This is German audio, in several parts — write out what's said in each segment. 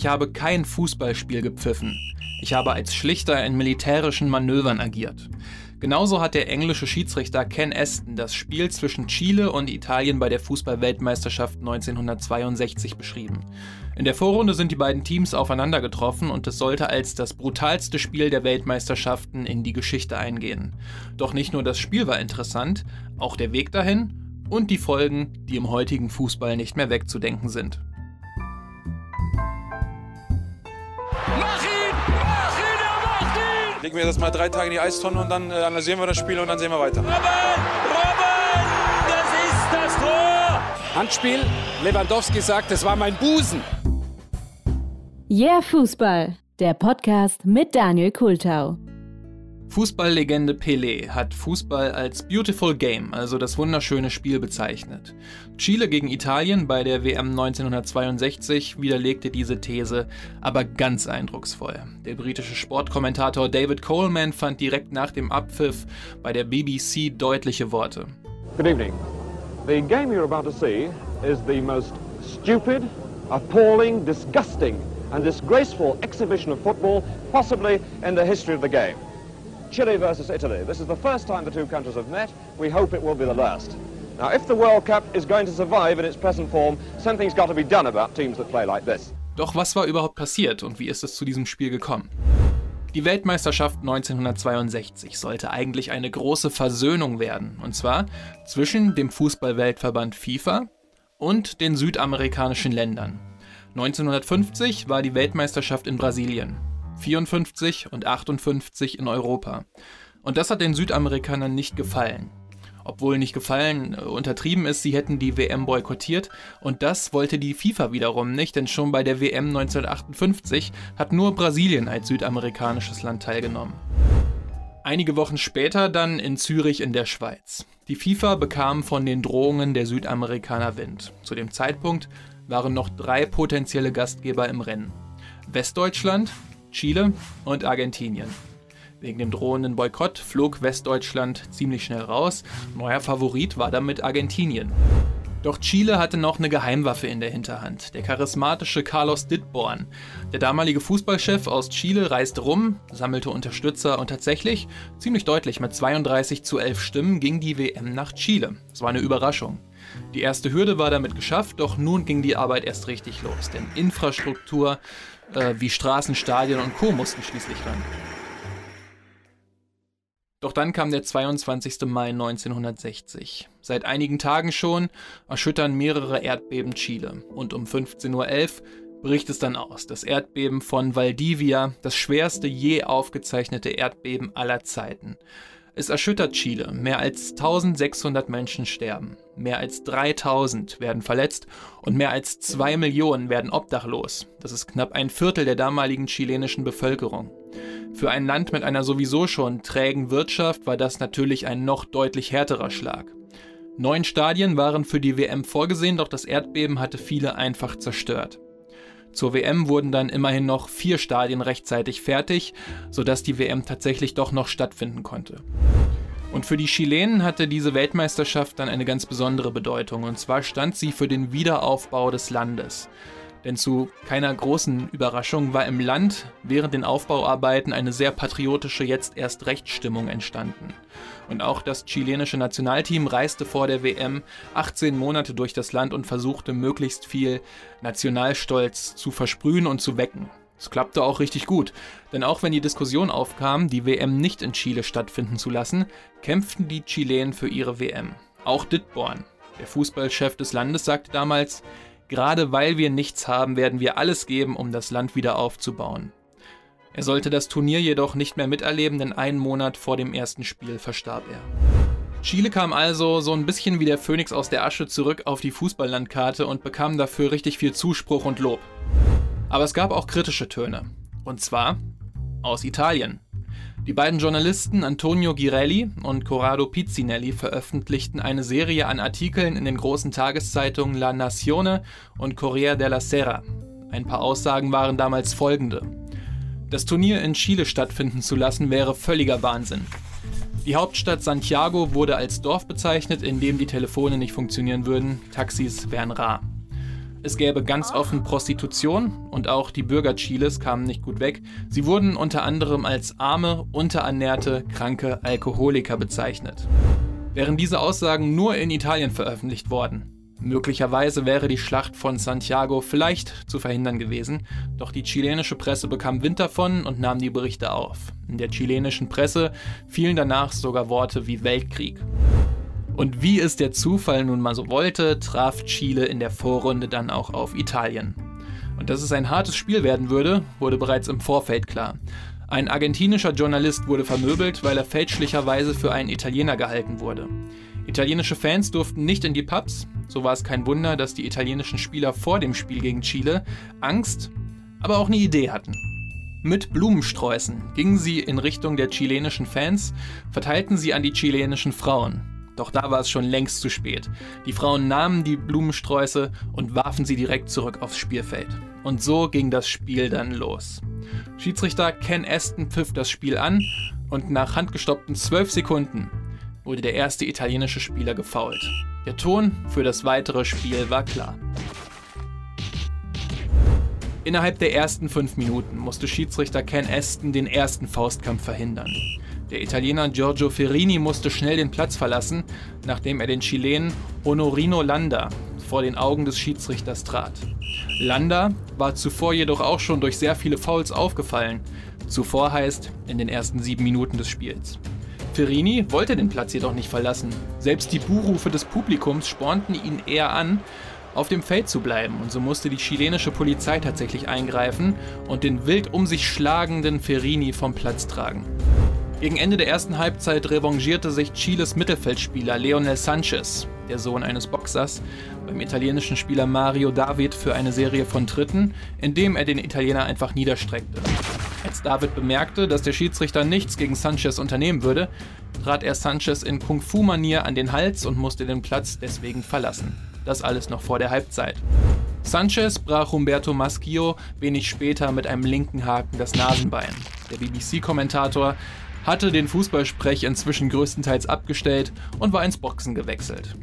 Ich habe kein Fußballspiel gepfiffen. Ich habe als Schlichter in militärischen Manövern agiert. Genauso hat der englische Schiedsrichter Ken Aston das Spiel zwischen Chile und Italien bei der Fußballweltmeisterschaft 1962 beschrieben. In der Vorrunde sind die beiden Teams aufeinander getroffen und es sollte als das brutalste Spiel der Weltmeisterschaften in die Geschichte eingehen. Doch nicht nur das Spiel war interessant, auch der Weg dahin und die Folgen, die im heutigen Fußball nicht mehr wegzudenken sind. Legen wir das mal drei Tage in die Eistonne und dann äh, analysieren wir das Spiel und dann sehen wir weiter. Robben! Robben! Das ist das Tor! Handspiel. Lewandowski sagt, es war mein Busen. Yeah, Fußball. Der Podcast mit Daniel Kultau. Fußballlegende Pelé hat Fußball als Beautiful Game, also das wunderschöne Spiel, bezeichnet. Chile gegen Italien bei der WM 1962 widerlegte diese These, aber ganz eindrucksvoll. Der britische Sportkommentator David Coleman fand direkt nach dem Abpfiff bei der BBC deutliche Worte. Good evening. The game you're about to see is the most stupid, appalling, disgusting and disgraceful exhibition of football possibly in the history of the game. Chile versus Italy. This is the first time the two countries have met. We hope it will be the last. Now, if the World Cup is going to survive in its present form, something's got to be done about teams that play like this. Doch was war überhaupt passiert und wie ist es zu diesem Spiel gekommen? Die Weltmeisterschaft 1962 sollte eigentlich eine große Versöhnung werden, und zwar zwischen dem Fußballweltverband FIFA und den südamerikanischen Ländern. 1950 war die Weltmeisterschaft in Brasilien. 54 und 58 in Europa. Und das hat den Südamerikanern nicht gefallen. Obwohl nicht gefallen äh, untertrieben ist, sie hätten die WM boykottiert und das wollte die FIFA wiederum nicht, denn schon bei der WM 1958 hat nur Brasilien als südamerikanisches Land teilgenommen. Einige Wochen später dann in Zürich in der Schweiz. Die FIFA bekam von den Drohungen der Südamerikaner Wind. Zu dem Zeitpunkt waren noch drei potenzielle Gastgeber im Rennen. Westdeutschland, Chile und Argentinien. Wegen dem drohenden Boykott flog Westdeutschland ziemlich schnell raus. Neuer Favorit war damit Argentinien. Doch Chile hatte noch eine Geheimwaffe in der Hinterhand, der charismatische Carlos Dittborn. Der damalige Fußballchef aus Chile reiste rum, sammelte Unterstützer und tatsächlich, ziemlich deutlich mit 32 zu 11 Stimmen, ging die WM nach Chile. Das war eine Überraschung. Die erste Hürde war damit geschafft, doch nun ging die Arbeit erst richtig los, denn Infrastruktur äh, wie Straßen, Stadien und Co. mussten schließlich ran. Doch dann kam der 22. Mai 1960. Seit einigen Tagen schon erschüttern mehrere Erdbeben Chile. Und um 15.11 Uhr bricht es dann aus. Das Erdbeben von Valdivia, das schwerste je aufgezeichnete Erdbeben aller Zeiten. Es erschüttert Chile. Mehr als 1600 Menschen sterben. Mehr als 3000 werden verletzt und mehr als 2 Millionen werden obdachlos. Das ist knapp ein Viertel der damaligen chilenischen Bevölkerung. Für ein Land mit einer sowieso schon trägen Wirtschaft war das natürlich ein noch deutlich härterer Schlag. Neun Stadien waren für die WM vorgesehen, doch das Erdbeben hatte viele einfach zerstört. Zur WM wurden dann immerhin noch vier Stadien rechtzeitig fertig, sodass die WM tatsächlich doch noch stattfinden konnte. Und für die Chilenen hatte diese Weltmeisterschaft dann eine ganz besondere Bedeutung, und zwar stand sie für den Wiederaufbau des Landes. Denn zu keiner großen Überraschung war im Land während den Aufbauarbeiten eine sehr patriotische jetzt erst Rechtsstimmung entstanden. Und auch das chilenische Nationalteam reiste vor der WM 18 Monate durch das Land und versuchte möglichst viel Nationalstolz zu versprühen und zu wecken. Es klappte auch richtig gut, denn auch wenn die Diskussion aufkam, die WM nicht in Chile stattfinden zu lassen, kämpften die Chilenen für ihre WM. Auch Dittborn, der Fußballchef des Landes, sagte damals, Gerade weil wir nichts haben, werden wir alles geben, um das Land wieder aufzubauen. Er sollte das Turnier jedoch nicht mehr miterleben, denn einen Monat vor dem ersten Spiel verstarb er. Chile kam also so ein bisschen wie der Phönix aus der Asche zurück auf die Fußballlandkarte und bekam dafür richtig viel Zuspruch und Lob. Aber es gab auch kritische Töne. Und zwar aus Italien. Die beiden Journalisten Antonio Girelli und Corrado Pizzinelli veröffentlichten eine Serie an Artikeln in den großen Tageszeitungen La Nazione und Corriere della Sera. Ein paar Aussagen waren damals folgende. Das Turnier in Chile stattfinden zu lassen wäre völliger Wahnsinn. Die Hauptstadt Santiago wurde als Dorf bezeichnet, in dem die Telefone nicht funktionieren würden, Taxis wären rar. Es gäbe ganz offen Prostitution und auch die Bürger Chiles kamen nicht gut weg. Sie wurden unter anderem als arme, unterernährte, kranke Alkoholiker bezeichnet. Wären diese Aussagen nur in Italien veröffentlicht worden, Möglicherweise wäre die Schlacht von Santiago vielleicht zu verhindern gewesen, doch die chilenische Presse bekam Wind davon und nahm die Berichte auf. In der chilenischen Presse fielen danach sogar Worte wie Weltkrieg. Und wie es der Zufall nun mal so wollte, traf Chile in der Vorrunde dann auch auf Italien. Und dass es ein hartes Spiel werden würde, wurde bereits im Vorfeld klar. Ein argentinischer Journalist wurde vermöbelt, weil er fälschlicherweise für einen Italiener gehalten wurde. Italienische Fans durften nicht in die Pubs, so war es kein Wunder, dass die italienischen Spieler vor dem Spiel gegen Chile Angst, aber auch eine Idee hatten. Mit Blumensträußen gingen sie in Richtung der chilenischen Fans, verteilten sie an die chilenischen Frauen. Doch da war es schon längst zu spät. Die Frauen nahmen die Blumensträuße und warfen sie direkt zurück aufs Spielfeld. Und so ging das Spiel dann los. Schiedsrichter Ken Aston pfiff das Spiel an und nach handgestoppten 12 Sekunden wurde der erste italienische Spieler gefoult. Der Ton für das weitere Spiel war klar. Innerhalb der ersten fünf Minuten musste Schiedsrichter Ken Aston den ersten Faustkampf verhindern. Der Italiener Giorgio Ferrini musste schnell den Platz verlassen, nachdem er den Chilenen Honorino Landa vor den Augen des Schiedsrichters trat. Landa war zuvor jedoch auch schon durch sehr viele Fouls aufgefallen. Zuvor heißt in den ersten sieben Minuten des Spiels. Ferrini wollte den Platz jedoch nicht verlassen. Selbst die Buhrufe des Publikums spornten ihn eher an, auf dem Feld zu bleiben, und so musste die chilenische Polizei tatsächlich eingreifen und den wild um sich schlagenden Ferrini vom Platz tragen. Gegen Ende der ersten Halbzeit revanchierte sich Chiles Mittelfeldspieler Leonel Sanchez, der Sohn eines Boxers, beim italienischen Spieler Mario David für eine Serie von Tritten, indem er den Italiener einfach niederstreckte. Als David bemerkte, dass der Schiedsrichter nichts gegen Sanchez unternehmen würde, trat er Sanchez in Kung-Fu-Manier an den Hals und musste den Platz deswegen verlassen. Das alles noch vor der Halbzeit. Sanchez brach Humberto Maschio wenig später mit einem linken Haken das Nasenbein. Der BBC-Kommentator hatte den Fußballsprech inzwischen größtenteils abgestellt und war ins Boxen gewechselt.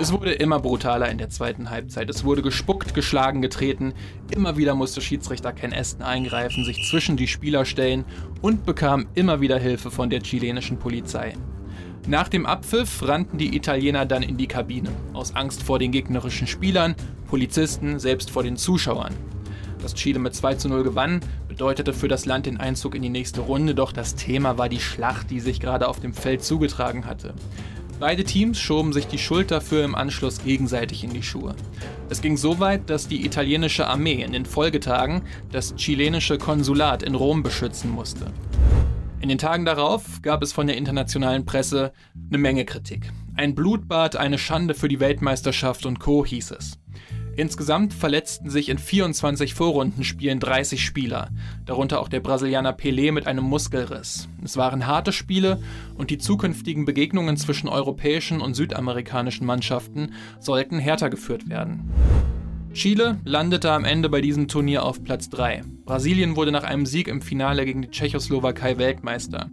Es wurde immer brutaler in der zweiten Halbzeit. Es wurde gespuckt, geschlagen, getreten. Immer wieder musste Schiedsrichter Ken Aston eingreifen, sich zwischen die Spieler stellen und bekam immer wieder Hilfe von der chilenischen Polizei. Nach dem Abpfiff rannten die Italiener dann in die Kabine, aus Angst vor den gegnerischen Spielern, Polizisten, selbst vor den Zuschauern. Dass Chile mit 2 zu 0 gewann, bedeutete für das Land den Einzug in die nächste Runde, doch das Thema war die Schlacht, die sich gerade auf dem Feld zugetragen hatte. Beide Teams schoben sich die Schuld dafür im Anschluss gegenseitig in die Schuhe. Es ging so weit, dass die italienische Armee in den Folgetagen das chilenische Konsulat in Rom beschützen musste. In den Tagen darauf gab es von der internationalen Presse eine Menge Kritik. Ein Blutbad, eine Schande für die Weltmeisterschaft und Co. hieß es. Insgesamt verletzten sich in 24 Vorrundenspielen 30 Spieler, darunter auch der Brasilianer Pelé mit einem Muskelriss. Es waren harte Spiele und die zukünftigen Begegnungen zwischen europäischen und südamerikanischen Mannschaften sollten härter geführt werden. Chile landete am Ende bei diesem Turnier auf Platz 3. Brasilien wurde nach einem Sieg im Finale gegen die Tschechoslowakei Weltmeister.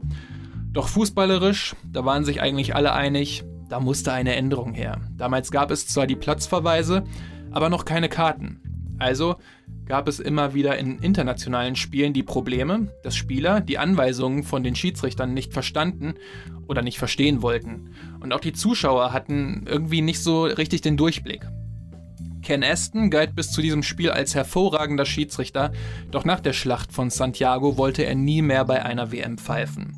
Doch fußballerisch, da waren sich eigentlich alle einig, da musste eine Änderung her. Damals gab es zwar die Platzverweise, aber noch keine Karten. Also gab es immer wieder in internationalen Spielen die Probleme, dass Spieler die Anweisungen von den Schiedsrichtern nicht verstanden oder nicht verstehen wollten. Und auch die Zuschauer hatten irgendwie nicht so richtig den Durchblick. Ken Aston galt bis zu diesem Spiel als hervorragender Schiedsrichter, doch nach der Schlacht von Santiago wollte er nie mehr bei einer WM pfeifen.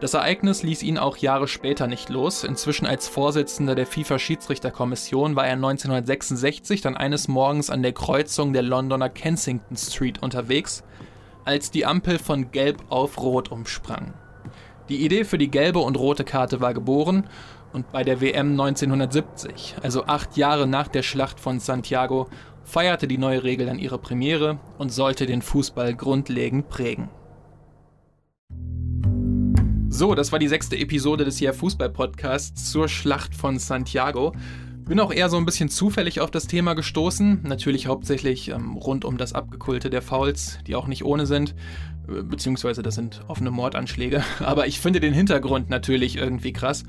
Das Ereignis ließ ihn auch Jahre später nicht los. Inzwischen als Vorsitzender der FIFA-Schiedsrichterkommission war er 1966 dann eines Morgens an der Kreuzung der Londoner Kensington Street unterwegs, als die Ampel von Gelb auf Rot umsprang. Die Idee für die gelbe und rote Karte war geboren und bei der WM 1970, also acht Jahre nach der Schlacht von Santiago, feierte die neue Regel dann ihre Premiere und sollte den Fußball grundlegend prägen. So, das war die sechste Episode des hier Fußball-Podcasts zur Schlacht von Santiago. Bin auch eher so ein bisschen zufällig auf das Thema gestoßen. Natürlich hauptsächlich ähm, rund um das Abgekulte der Fouls, die auch nicht ohne sind. Äh, beziehungsweise das sind offene Mordanschläge. Aber ich finde den Hintergrund natürlich irgendwie krass.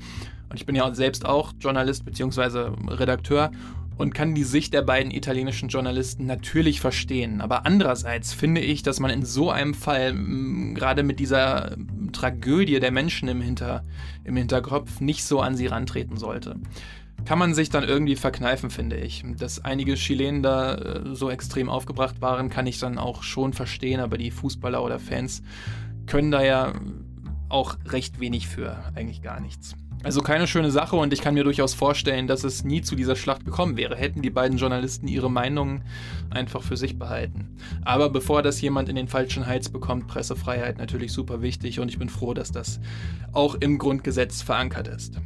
Und ich bin ja selbst auch Journalist beziehungsweise Redakteur und kann die Sicht der beiden italienischen Journalisten natürlich verstehen. Aber andererseits finde ich, dass man in so einem Fall gerade mit dieser Tragödie der Menschen im, Hinter, im Hinterkopf nicht so an sie rantreten sollte kann man sich dann irgendwie verkneifen, finde ich. Dass einige Chilenen da äh, so extrem aufgebracht waren, kann ich dann auch schon verstehen, aber die Fußballer oder Fans können da ja auch recht wenig für, eigentlich gar nichts. Also keine schöne Sache und ich kann mir durchaus vorstellen, dass es nie zu dieser Schlacht gekommen wäre, hätten die beiden Journalisten ihre Meinungen einfach für sich behalten. Aber bevor das jemand in den falschen Hals bekommt, Pressefreiheit natürlich super wichtig und ich bin froh, dass das auch im Grundgesetz verankert ist.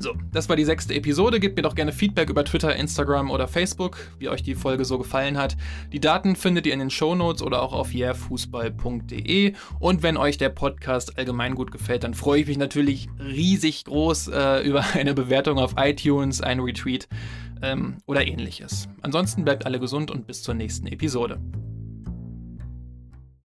So, das war die sechste Episode. Gebt mir doch gerne Feedback über Twitter, Instagram oder Facebook, wie euch die Folge so gefallen hat. Die Daten findet ihr in den Shownotes oder auch auf yeahfußball.de. Und wenn euch der Podcast allgemein gut gefällt, dann freue ich mich natürlich riesig groß äh, über eine Bewertung auf iTunes, ein Retweet ähm, oder ähnliches. Ansonsten bleibt alle gesund und bis zur nächsten Episode.